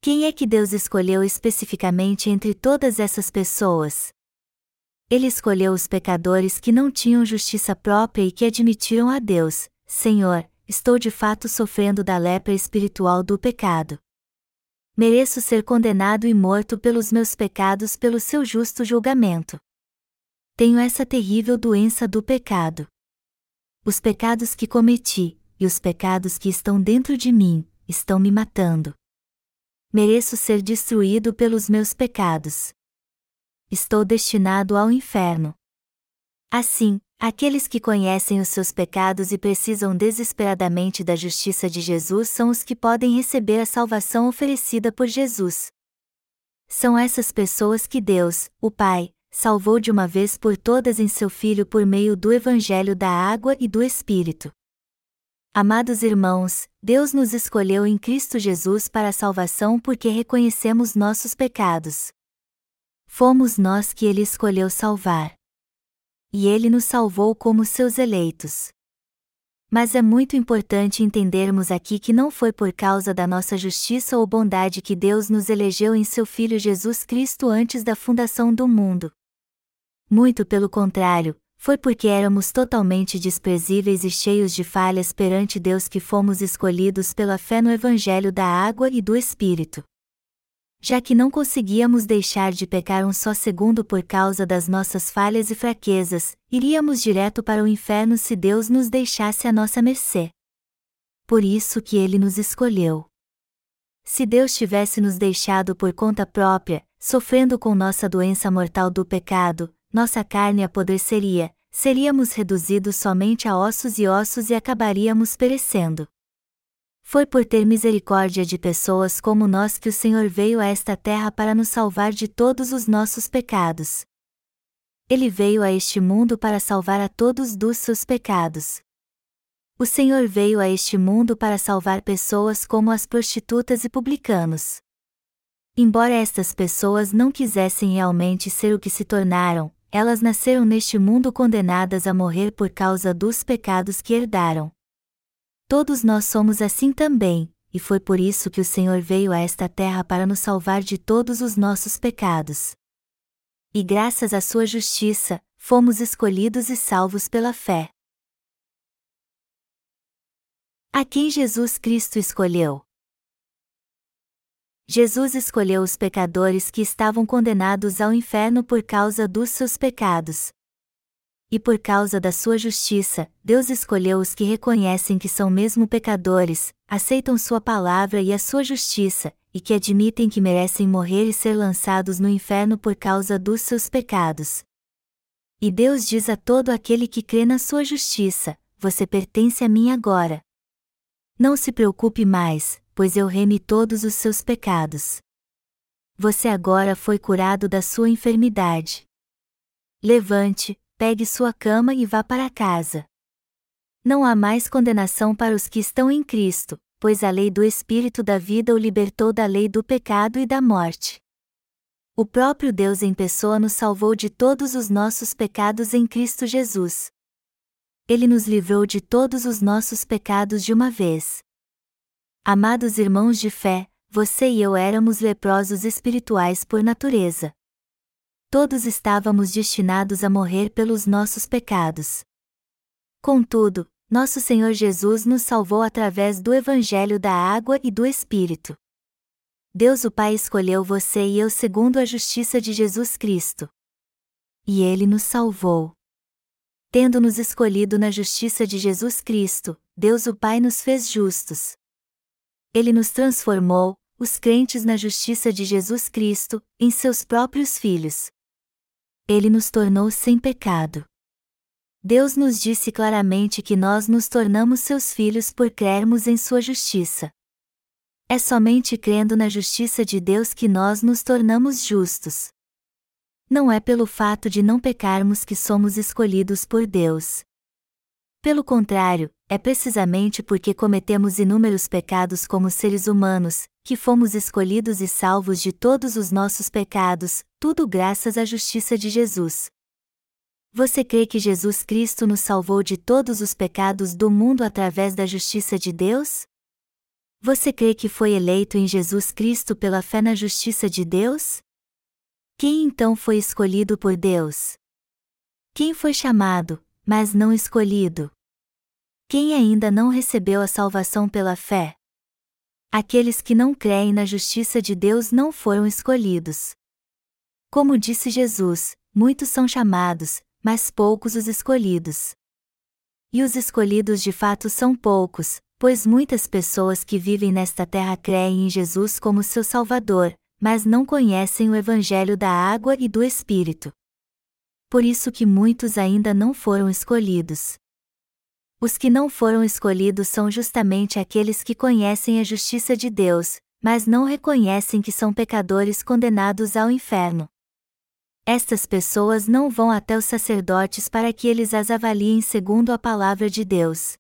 Quem é que Deus escolheu especificamente entre todas essas pessoas? Ele escolheu os pecadores que não tinham justiça própria e que admitiram a Deus: Senhor, estou de fato sofrendo da lepra espiritual do pecado. Mereço ser condenado e morto pelos meus pecados pelo seu justo julgamento. Tenho essa terrível doença do pecado. Os pecados que cometi, e os pecados que estão dentro de mim, estão me matando mereço ser destruído pelos meus pecados. Estou destinado ao inferno. Assim, aqueles que conhecem os seus pecados e precisam desesperadamente da justiça de Jesus são os que podem receber a salvação oferecida por Jesus. São essas pessoas que Deus, o Pai, salvou de uma vez por todas em seu Filho por meio do Evangelho da Água e do Espírito. Amados irmãos, Deus nos escolheu em Cristo Jesus para a salvação porque reconhecemos nossos pecados. Fomos nós que Ele escolheu salvar. E Ele nos salvou como seus eleitos. Mas é muito importante entendermos aqui que não foi por causa da nossa justiça ou bondade que Deus nos elegeu em seu Filho Jesus Cristo antes da fundação do mundo. Muito pelo contrário, foi porque éramos totalmente desprezíveis e cheios de falhas perante Deus que fomos escolhidos pela fé no Evangelho da água e do Espírito. Já que não conseguíamos deixar de pecar um só segundo por causa das nossas falhas e fraquezas, iríamos direto para o inferno se Deus nos deixasse à nossa mercê. Por isso que ele nos escolheu. Se Deus tivesse nos deixado por conta própria, sofrendo com nossa doença mortal do pecado, nossa carne apodreceria, seríamos reduzidos somente a ossos e ossos e acabaríamos perecendo. Foi por ter misericórdia de pessoas como nós que o Senhor veio a esta terra para nos salvar de todos os nossos pecados. Ele veio a este mundo para salvar a todos dos seus pecados. O Senhor veio a este mundo para salvar pessoas como as prostitutas e publicanos. Embora estas pessoas não quisessem realmente ser o que se tornaram, elas nasceram neste mundo condenadas a morrer por causa dos pecados que herdaram. Todos nós somos assim também, e foi por isso que o Senhor veio a esta terra para nos salvar de todos os nossos pecados. E graças à sua justiça, fomos escolhidos e salvos pela fé. A quem Jesus Cristo escolheu? Jesus escolheu os pecadores que estavam condenados ao inferno por causa dos seus pecados. E por causa da sua justiça, Deus escolheu os que reconhecem que são mesmo pecadores, aceitam sua palavra e a sua justiça, e que admitem que merecem morrer e ser lançados no inferno por causa dos seus pecados. E Deus diz a todo aquele que crê na sua justiça: Você pertence a mim agora. Não se preocupe mais, pois eu remi todos os seus pecados. Você agora foi curado da sua enfermidade. Levante, pegue sua cama e vá para casa. Não há mais condenação para os que estão em Cristo, pois a lei do Espírito da vida o libertou da lei do pecado e da morte. O próprio Deus em pessoa nos salvou de todos os nossos pecados em Cristo Jesus. Ele nos livrou de todos os nossos pecados de uma vez. Amados irmãos de fé, você e eu éramos leprosos espirituais por natureza. Todos estávamos destinados a morrer pelos nossos pecados. Contudo, nosso Senhor Jesus nos salvou através do Evangelho da Água e do Espírito. Deus o Pai escolheu você e eu segundo a justiça de Jesus Cristo. E Ele nos salvou. Tendo-nos escolhido na justiça de Jesus Cristo, Deus o Pai nos fez justos. Ele nos transformou, os crentes na justiça de Jesus Cristo, em seus próprios filhos. Ele nos tornou sem pecado. Deus nos disse claramente que nós nos tornamos seus filhos por crermos em sua justiça. É somente crendo na justiça de Deus que nós nos tornamos justos. Não é pelo fato de não pecarmos que somos escolhidos por Deus. Pelo contrário, é precisamente porque cometemos inúmeros pecados como seres humanos, que fomos escolhidos e salvos de todos os nossos pecados, tudo graças à justiça de Jesus. Você crê que Jesus Cristo nos salvou de todos os pecados do mundo através da justiça de Deus? Você crê que foi eleito em Jesus Cristo pela fé na justiça de Deus? Quem então foi escolhido por Deus? Quem foi chamado, mas não escolhido. Quem ainda não recebeu a salvação pela fé? Aqueles que não creem na justiça de Deus não foram escolhidos. Como disse Jesus, muitos são chamados, mas poucos os escolhidos. E os escolhidos de fato são poucos, pois muitas pessoas que vivem nesta terra creem em Jesus como seu Salvador, mas não conhecem o Evangelho da água e do Espírito por isso que muitos ainda não foram escolhidos. Os que não foram escolhidos são justamente aqueles que conhecem a justiça de Deus, mas não reconhecem que são pecadores condenados ao inferno. Estas pessoas não vão até os sacerdotes para que eles as avaliem segundo a palavra de Deus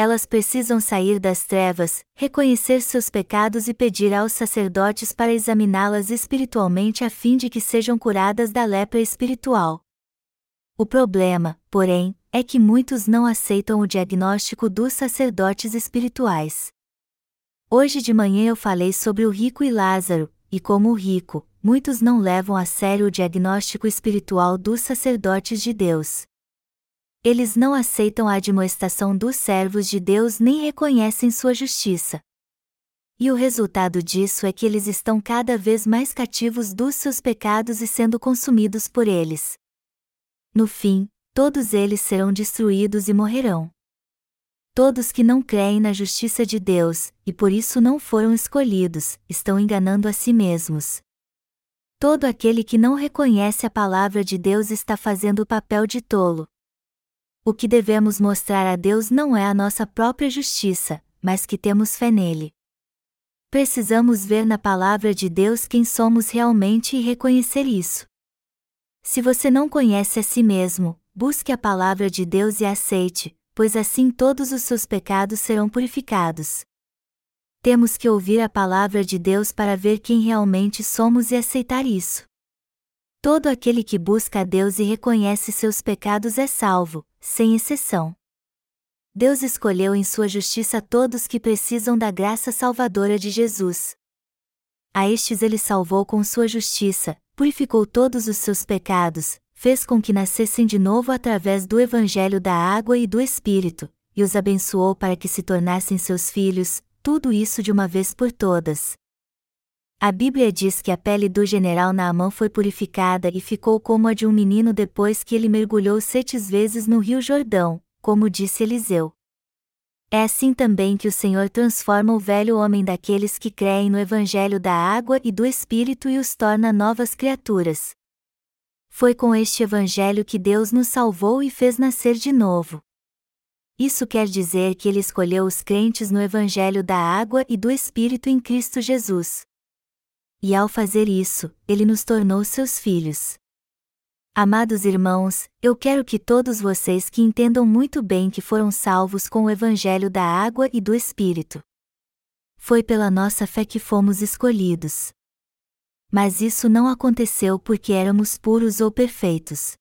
elas precisam sair das trevas, reconhecer seus pecados e pedir aos sacerdotes para examiná-las espiritualmente a fim de que sejam curadas da lepra espiritual. O problema, porém, é que muitos não aceitam o diagnóstico dos sacerdotes espirituais. Hoje de manhã eu falei sobre o rico e Lázaro, e como o rico, muitos não levam a sério o diagnóstico espiritual dos sacerdotes de Deus. Eles não aceitam a admoestação dos servos de Deus nem reconhecem sua justiça. E o resultado disso é que eles estão cada vez mais cativos dos seus pecados e sendo consumidos por eles. No fim, todos eles serão destruídos e morrerão. Todos que não creem na justiça de Deus, e por isso não foram escolhidos, estão enganando a si mesmos. Todo aquele que não reconhece a palavra de Deus está fazendo o papel de tolo. O que devemos mostrar a Deus não é a nossa própria justiça, mas que temos fé nele. Precisamos ver na palavra de Deus quem somos realmente e reconhecer isso. Se você não conhece a si mesmo, busque a palavra de Deus e aceite, pois assim todos os seus pecados serão purificados. Temos que ouvir a palavra de Deus para ver quem realmente somos e aceitar isso. Todo aquele que busca a Deus e reconhece seus pecados é salvo, sem exceção. Deus escolheu em sua justiça todos que precisam da graça salvadora de Jesus. A estes ele salvou com sua justiça, purificou todos os seus pecados, fez com que nascessem de novo através do Evangelho da água e do Espírito, e os abençoou para que se tornassem seus filhos, tudo isso de uma vez por todas. A Bíblia diz que a pele do general Naamã foi purificada e ficou como a de um menino depois que ele mergulhou sete vezes no rio Jordão, como disse Eliseu. É assim também que o Senhor transforma o velho homem daqueles que creem no Evangelho da água e do Espírito e os torna novas criaturas. Foi com este Evangelho que Deus nos salvou e fez nascer de novo. Isso quer dizer que ele escolheu os crentes no Evangelho da água e do Espírito em Cristo Jesus. E ao fazer isso, ele nos tornou seus filhos. Amados irmãos, eu quero que todos vocês que entendam muito bem que foram salvos com o Evangelho da água e do Espírito. Foi pela nossa fé que fomos escolhidos. Mas isso não aconteceu porque éramos puros ou perfeitos.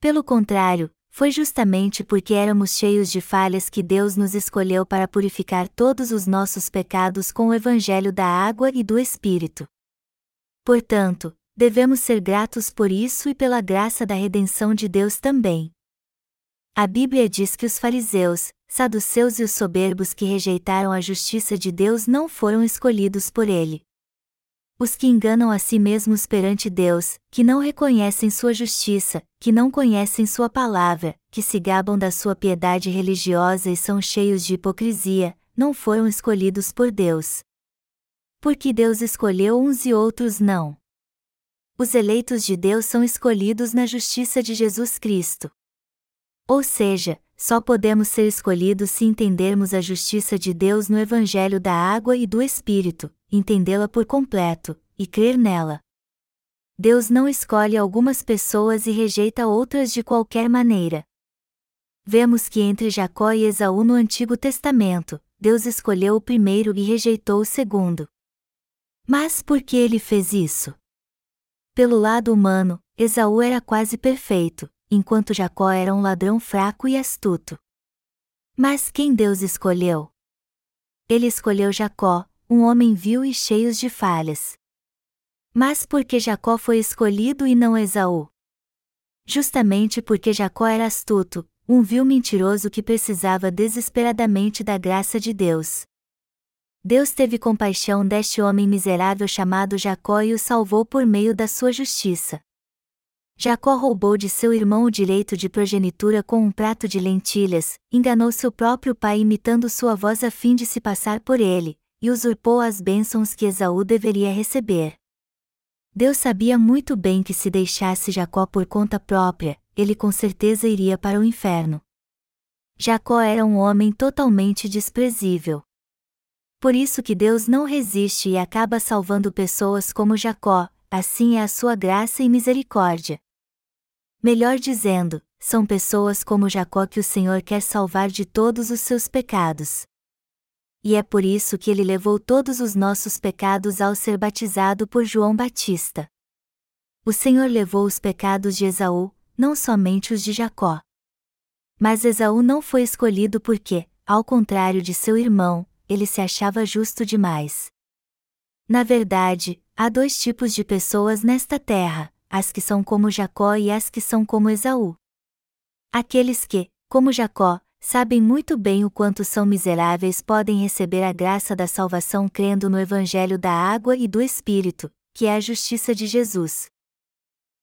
Pelo contrário, foi justamente porque éramos cheios de falhas que Deus nos escolheu para purificar todos os nossos pecados com o Evangelho da água e do Espírito. Portanto, devemos ser gratos por isso e pela graça da redenção de Deus também. A Bíblia diz que os fariseus, saduceus e os soberbos que rejeitaram a justiça de Deus não foram escolhidos por ele. Os que enganam a si mesmos perante Deus, que não reconhecem sua justiça, que não conhecem sua palavra, que se gabam da sua piedade religiosa e são cheios de hipocrisia, não foram escolhidos por Deus. Porque Deus escolheu uns e outros não. Os eleitos de Deus são escolhidos na justiça de Jesus Cristo. Ou seja, só podemos ser escolhidos se entendermos a justiça de Deus no Evangelho da água e do Espírito, entendê-la por completo, e crer nela. Deus não escolhe algumas pessoas e rejeita outras de qualquer maneira. Vemos que entre Jacó e Esaú no Antigo Testamento, Deus escolheu o primeiro e rejeitou o segundo. Mas por que ele fez isso? Pelo lado humano, Esaú era quase perfeito, enquanto Jacó era um ladrão fraco e astuto. Mas quem Deus escolheu? Ele escolheu Jacó, um homem vil e cheio de falhas. Mas por que Jacó foi escolhido e não Esaú? Justamente porque Jacó era astuto, um vil mentiroso que precisava desesperadamente da graça de Deus. Deus teve compaixão deste homem miserável chamado Jacó e o salvou por meio da sua justiça. Jacó roubou de seu irmão o direito de progenitura com um prato de lentilhas, enganou seu próprio pai imitando sua voz a fim de se passar por ele, e usurpou as bênçãos que Esaú deveria receber. Deus sabia muito bem que se deixasse Jacó por conta própria, ele com certeza iria para o inferno. Jacó era um homem totalmente desprezível. Por isso que Deus não resiste e acaba salvando pessoas como Jacó, assim é a sua graça e misericórdia. Melhor dizendo, são pessoas como Jacó que o Senhor quer salvar de todos os seus pecados e é por isso que ele levou todos os nossos pecados ao ser batizado por João Batista. O Senhor levou os pecados de Esaú, não somente os de Jacó. Mas Esaú não foi escolhido porque, ao contrário de seu irmão, ele se achava justo demais. Na verdade, há dois tipos de pessoas nesta terra: as que são como Jacó e as que são como Esaú. Aqueles que, como Jacó, sabem muito bem o quanto são miseráveis podem receber a graça da salvação crendo no Evangelho da água e do Espírito, que é a justiça de Jesus.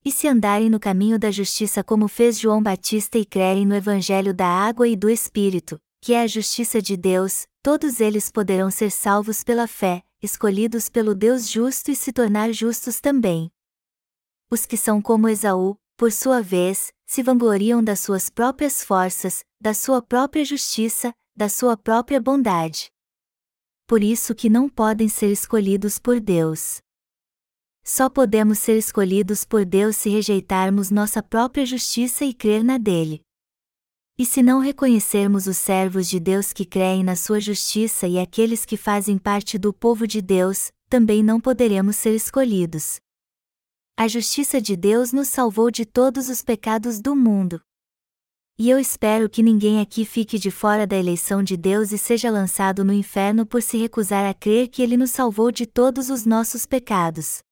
E se andarem no caminho da justiça como fez João Batista e crerem no Evangelho da água e do Espírito, que é a justiça de Deus, todos eles poderão ser salvos pela fé, escolhidos pelo Deus justo e se tornar justos também. Os que são como Esaú, por sua vez, se vangloriam das suas próprias forças, da sua própria justiça, da sua própria bondade. Por isso que não podem ser escolhidos por Deus. Só podemos ser escolhidos por Deus se rejeitarmos nossa própria justiça e crer na dele. E se não reconhecermos os servos de Deus que creem na sua justiça e aqueles que fazem parte do povo de Deus, também não poderemos ser escolhidos. A justiça de Deus nos salvou de todos os pecados do mundo. E eu espero que ninguém aqui fique de fora da eleição de Deus e seja lançado no inferno por se recusar a crer que Ele nos salvou de todos os nossos pecados.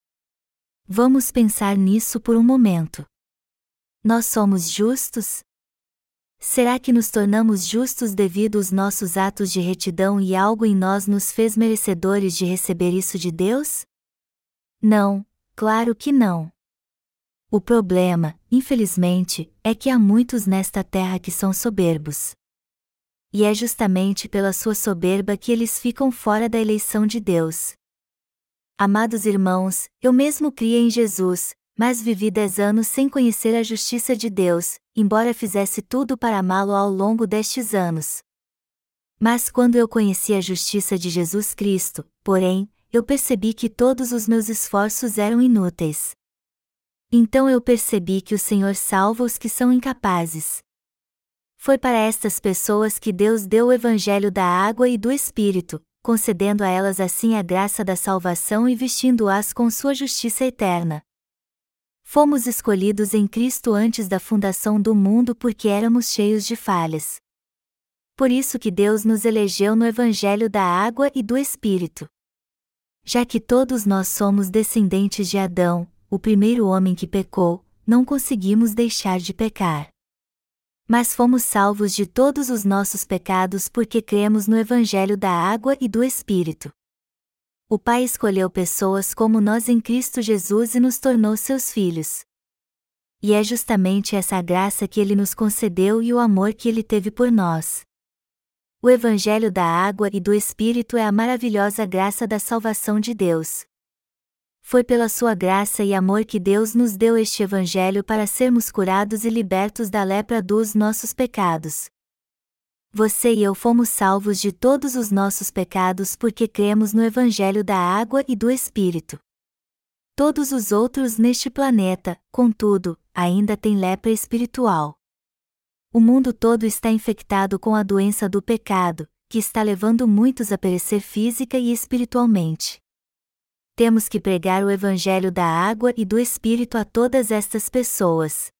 Vamos pensar nisso por um momento. Nós somos justos? Será que nos tornamos justos devido aos nossos atos de retidão e algo em nós nos fez merecedores de receber isso de Deus? Não, claro que não. O problema, infelizmente, é que há muitos nesta terra que são soberbos. E é justamente pela sua soberba que eles ficam fora da eleição de Deus. Amados irmãos, eu mesmo criei em Jesus, mas vivi dez anos sem conhecer a justiça de Deus, embora fizesse tudo para amá-lo ao longo destes anos. Mas quando eu conheci a justiça de Jesus Cristo, porém, eu percebi que todos os meus esforços eram inúteis. Então eu percebi que o Senhor salva os que são incapazes. Foi para estas pessoas que Deus deu o Evangelho da água e do Espírito, concedendo a elas assim a graça da salvação e vestindo-as com sua justiça eterna. Fomos escolhidos em Cristo antes da fundação do mundo porque éramos cheios de falhas. Por isso que Deus nos elegeu no Evangelho da água e do Espírito. Já que todos nós somos descendentes de Adão, o primeiro homem que pecou, não conseguimos deixar de pecar mas fomos salvos de todos os nossos pecados porque cremos no Evangelho da água e do Espírito. O Pai escolheu pessoas como nós em Cristo Jesus e nos tornou seus filhos. E é justamente essa graça que Ele nos concedeu e o amor que Ele teve por nós. O Evangelho da água e do Espírito é a maravilhosa graça da salvação de Deus. Foi pela sua graça e amor que Deus nos deu este Evangelho para sermos curados e libertos da lepra dos nossos pecados. Você e eu fomos salvos de todos os nossos pecados porque cremos no Evangelho da água e do Espírito. Todos os outros neste planeta, contudo, ainda têm lepra espiritual. O mundo todo está infectado com a doença do pecado, que está levando muitos a perecer física e espiritualmente temos que pregar o Evangelho da água e do Espírito a todas estas pessoas.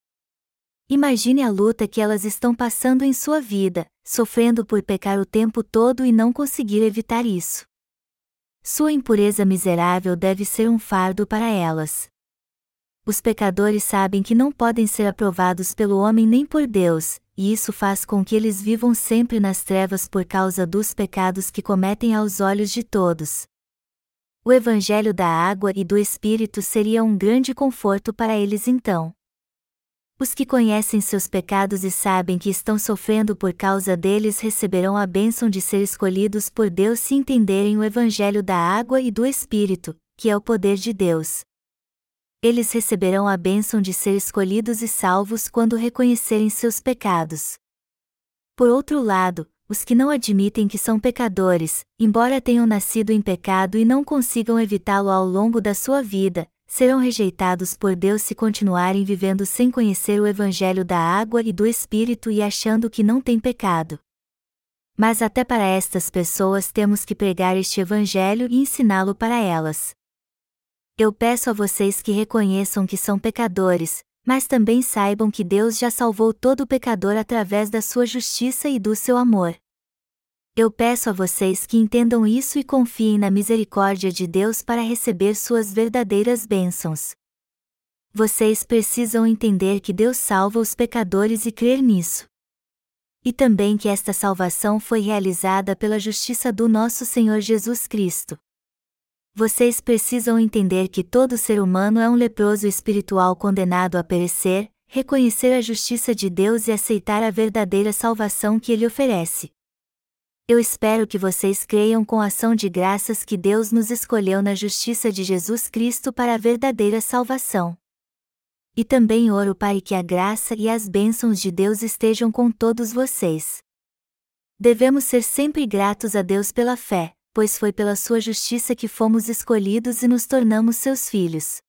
Imagine a luta que elas estão passando em sua vida, sofrendo por pecar o tempo todo e não conseguir evitar isso. Sua impureza miserável deve ser um fardo para elas. Os pecadores sabem que não podem ser aprovados pelo homem nem por Deus, e isso faz com que eles vivam sempre nas trevas por causa dos pecados que cometem aos olhos de todos o Evangelho da água e do Espírito seria um grande conforto para eles então. Os que conhecem seus pecados e sabem que estão sofrendo por causa deles receberão a bênção de ser escolhidos por Deus se entenderem o Evangelho da água e do Espírito, que é o poder de Deus. Eles receberão a bênção de ser escolhidos e salvos quando reconhecerem seus pecados. Por outro lado, os que não admitem que são pecadores, embora tenham nascido em pecado e não consigam evitá-lo ao longo da sua vida, serão rejeitados por Deus se continuarem vivendo sem conhecer o Evangelho da água e do Espírito e achando que não têm pecado. Mas até para estas pessoas temos que pregar este Evangelho e ensiná-lo para elas. Eu peço a vocês que reconheçam que são pecadores, mas também saibam que Deus já salvou todo pecador através da sua justiça e do seu amor. Eu peço a vocês que entendam isso e confiem na misericórdia de Deus para receber suas verdadeiras bênçãos. Vocês precisam entender que Deus salva os pecadores e crer nisso. E também que esta salvação foi realizada pela justiça do nosso Senhor Jesus Cristo. Vocês precisam entender que todo ser humano é um leproso espiritual condenado a perecer, reconhecer a justiça de Deus e aceitar a verdadeira salvação que ele oferece. Eu espero que vocês creiam com ação de graças que Deus nos escolheu na justiça de Jesus Cristo para a verdadeira salvação. E também oro para que a graça e as bênçãos de Deus estejam com todos vocês. Devemos ser sempre gratos a Deus pela fé, pois foi pela sua justiça que fomos escolhidos e nos tornamos seus filhos.